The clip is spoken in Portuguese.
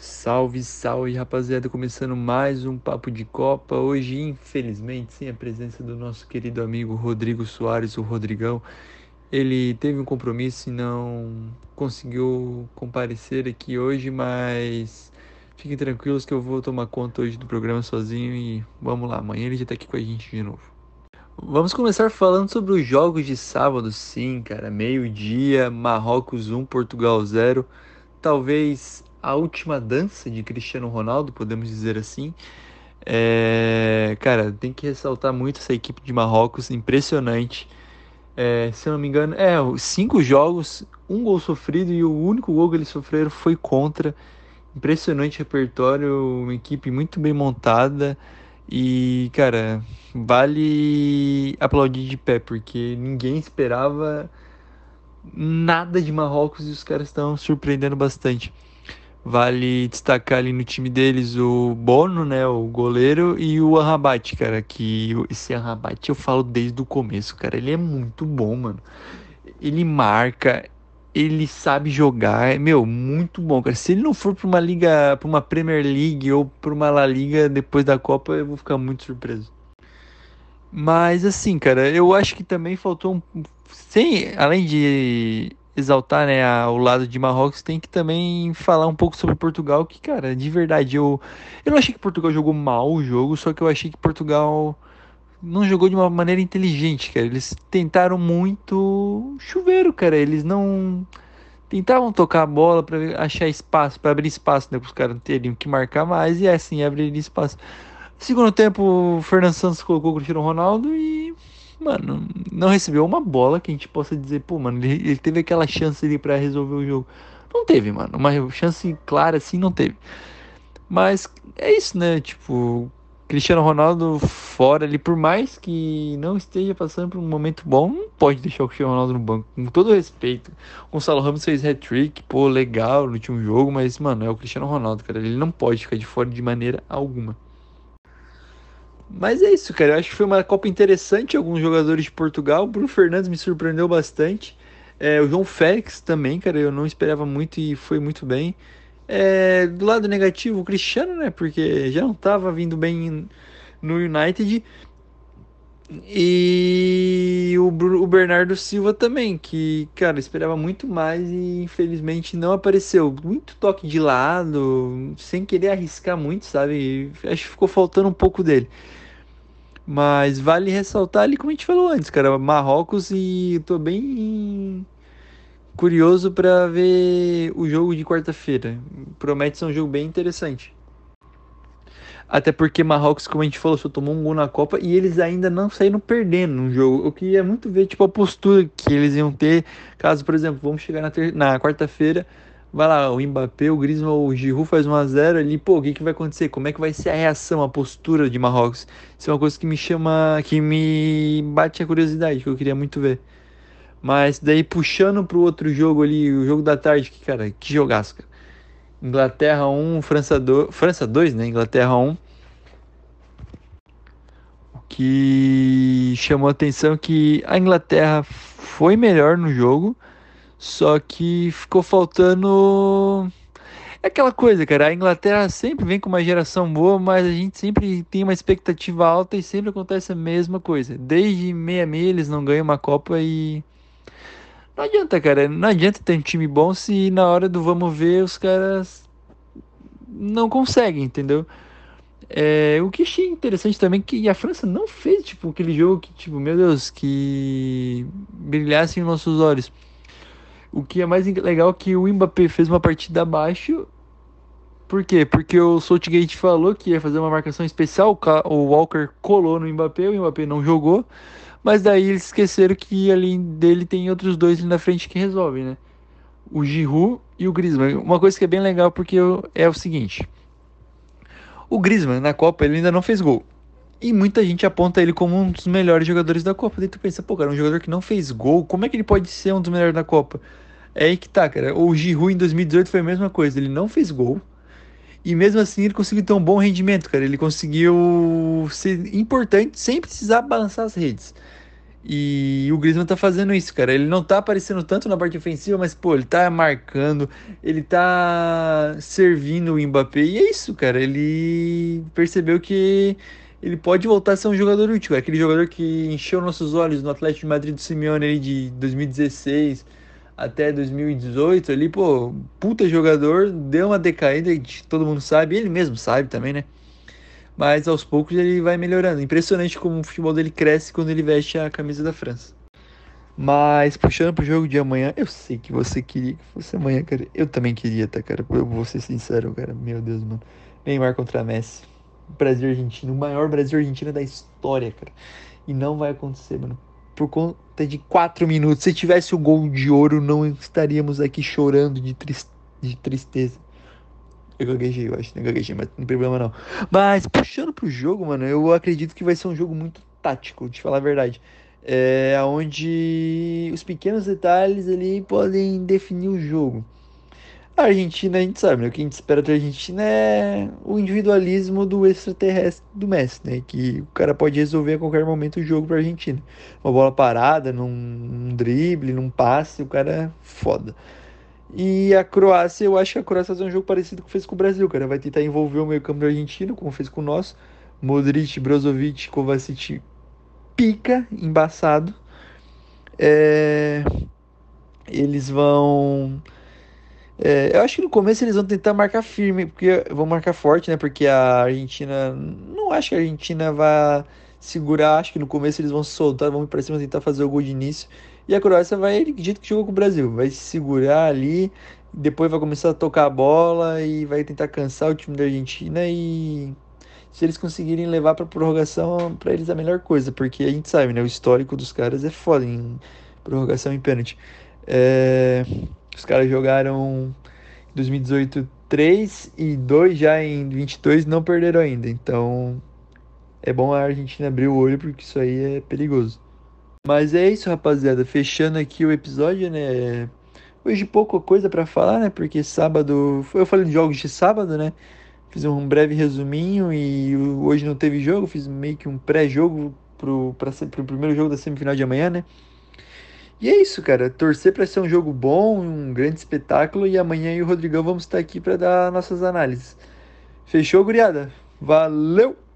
Salve, salve, rapaziada! Começando mais um Papo de Copa. Hoje, infelizmente, sem a presença do nosso querido amigo Rodrigo Soares, o Rodrigão. Ele teve um compromisso e não conseguiu comparecer aqui hoje, mas fiquem tranquilos que eu vou tomar conta hoje do programa sozinho e vamos lá, amanhã ele já tá aqui com a gente de novo. Vamos começar falando sobre os jogos de sábado, sim, cara. Meio-dia, Marrocos 1, Portugal 0. Talvez a última dança de Cristiano Ronaldo, podemos dizer assim. É, cara, tem que ressaltar muito essa equipe de Marrocos, impressionante. É, se eu não me engano, é cinco jogos, um gol sofrido e o único gol que eles sofreram foi contra. Impressionante repertório, uma equipe muito bem montada e, cara, vale aplaudir de pé porque ninguém esperava nada de Marrocos e os caras estão surpreendendo bastante. Vale destacar ali no time deles o Bono, né, o goleiro, e o Arrabat, cara, que esse Arrabat eu falo desde o começo, cara, ele é muito bom, mano. Ele marca, ele sabe jogar, é, meu, muito bom, cara. Se ele não for para uma liga, para uma Premier League ou para uma La Liga depois da Copa, eu vou ficar muito surpreso. Mas assim, cara, eu acho que também faltou um sem, além de exaltar né, a, o lado de Marrocos, tem que também falar um pouco sobre Portugal, que, cara, de verdade, eu, eu não achei que Portugal jogou mal o jogo, só que eu achei que Portugal não jogou de uma maneira inteligente, cara. Eles tentaram muito chuveiro, cara. Eles não tentavam tocar a bola para achar espaço, para abrir espaço, né, para os caras teriam que marcar mais e é assim abrir espaço. Segundo tempo, o Fernando Santos colocou o Cristiano Ronaldo e mano, não recebeu uma bola que a gente possa dizer, pô, mano, ele, ele teve aquela chance ali para resolver o jogo. Não teve, mano. Uma chance clara assim não teve. Mas é isso, né? Tipo, Cristiano Ronaldo fora ali, por mais que não esteja passando por um momento bom, não pode deixar o Cristiano Ronaldo no banco. Com todo respeito. O Gonçalo Ramos fez hat-trick, pô, legal no último jogo, mas, mano, é o Cristiano Ronaldo, cara. Ele não pode ficar de fora de maneira alguma. Mas é isso, cara. Eu acho que foi uma Copa interessante. Alguns jogadores de Portugal. O Bruno Fernandes me surpreendeu bastante. É, o João Félix também, cara. Eu não esperava muito e foi muito bem. É, do lado negativo, o Cristiano, né? Porque já não estava vindo bem no United. E o, o, Bernardo Silva também, que, cara, esperava muito mais e infelizmente não apareceu. Muito toque de lado, sem querer arriscar muito, sabe? Acho que ficou faltando um pouco dele. Mas vale ressaltar ali, como a gente falou antes, cara, Marrocos e tô bem curioso para ver o jogo de quarta-feira. Promete ser um jogo bem interessante. Até porque Marrocos, como a gente falou, só tomou um gol na Copa e eles ainda não saíram perdendo no jogo. Eu queria muito ver tipo a postura que eles iam ter, caso, por exemplo, vamos chegar na, na quarta-feira, Vai lá, o Mbappé, o Griezmann, o Giroud faz 1x0 ali, pô, o que, que vai acontecer? Como é que vai ser a reação, a postura de Marrocos? Isso é uma coisa que me chama, que me bate a curiosidade, que eu queria muito ver. Mas daí puxando pro outro jogo ali, o jogo da tarde, que cara, que jogaço, cara. Inglaterra 1, França 2, França 2, né? Inglaterra 1. O que chamou a atenção é que a Inglaterra foi melhor no jogo, só que ficou faltando. É aquela coisa, cara. A Inglaterra sempre vem com uma geração boa, mas a gente sempre tem uma expectativa alta e sempre acontece a mesma coisa. Desde meia meia eles não ganham uma Copa e. Não adianta, cara. Não adianta ter um time bom se na hora do vamos ver os caras não conseguem, entendeu? É, o que achei interessante também é que a França não fez tipo aquele jogo que, tipo, meu Deus, que brilhasse em nossos olhos. O que é mais legal é que o Mbappé fez uma partida abaixo. Por quê? Porque o Southgate falou que ia fazer uma marcação especial, o Walker colou no Mbappé, o Mbappé não jogou, mas daí eles esqueceram que além dele tem outros dois ali na frente que resolvem, né? O Giroud e o Griezmann. Uma coisa que é bem legal porque é o seguinte: o Griezmann na Copa ele ainda não fez gol. E muita gente aponta ele como um dos melhores jogadores da Copa. Daí tu pensa, pô, cara, um jogador que não fez gol, como é que ele pode ser um dos melhores da Copa? É aí que tá, cara. O Giroud em 2018 foi a mesma coisa. Ele não fez gol. E mesmo assim ele conseguiu ter um bom rendimento, cara. Ele conseguiu ser importante sem precisar balançar as redes. E o Griezmann tá fazendo isso, cara. Ele não tá aparecendo tanto na parte ofensiva, mas, pô, ele tá marcando, ele tá servindo o Mbappé. E é isso, cara. Ele percebeu que ele pode voltar a ser um jogador útil. Aquele jogador que encheu nossos olhos no Atlético de Madrid do Simeone ali de 2016 até 2018 ali, pô, puta jogador, deu uma decaída, todo mundo sabe, ele mesmo sabe também, né? Mas aos poucos ele vai melhorando. Impressionante como o futebol dele cresce quando ele veste a camisa da França. Mas puxando pro jogo de amanhã, eu sei que você queria que fosse amanhã, cara. Eu também queria, tá, cara? Eu vou ser sincero, cara. Meu Deus, mano. Neymar contra Messi. Brasil Argentina, o maior Brasil Argentina da história, cara. E não vai acontecer, mano. Por conta de quatro minutos. Se tivesse o gol de ouro, não estaríamos aqui chorando de, trist de tristeza. Eu gaguejei, eu acho, não gaguejei, mas não tem problema não. Mas puxando pro jogo, mano, eu acredito que vai ser um jogo muito tático, de falar a verdade. É onde os pequenos detalhes ali podem definir o jogo. A Argentina, a gente sabe, né? O que a gente espera da Argentina é o individualismo do extraterrestre do Messi, né? Que o cara pode resolver a qualquer momento o jogo pra Argentina. Uma bola parada, num, drible, num passe, o cara é foda. E a Croácia, eu acho que a Croácia vai fazer um jogo parecido com o que fez com o Brasil, cara. Vai tentar envolver o meio campo do argentino, como fez com o nosso. Modric, Brozovic, Kovacic, pica, embaçado. É... Eles vão é, eu acho que no começo eles vão tentar marcar firme, porque vão marcar forte, né? Porque a Argentina. Não acho que a Argentina vai segurar. Acho que no começo eles vão se soltar, vão ir pra cima tentar fazer o gol de início. E a Croácia vai do jeito que jogou com o Brasil. Vai se segurar ali, depois vai começar a tocar a bola e vai tentar cansar o time da Argentina. E se eles conseguirem levar pra prorrogação, para eles é a melhor coisa, porque a gente sabe, né? O histórico dos caras é foda em prorrogação e pênalti. É. Os caras jogaram em 2018 3 e 2 já em 22 não perderam ainda. Então é bom a Argentina abrir o olho porque isso aí é perigoso. Mas é isso, rapaziada. Fechando aqui o episódio, né? Hoje pouca coisa para falar, né? Porque sábado. Eu falei de jogos de sábado, né? Fiz um breve resuminho e hoje não teve jogo. Fiz meio que um pré-jogo pro, pro primeiro jogo da semifinal de amanhã, né? E é isso, cara. Torcer para ser um jogo bom, um grande espetáculo. E amanhã eu e o Rodrigão vamos estar aqui para dar nossas análises. Fechou, guriada? Valeu!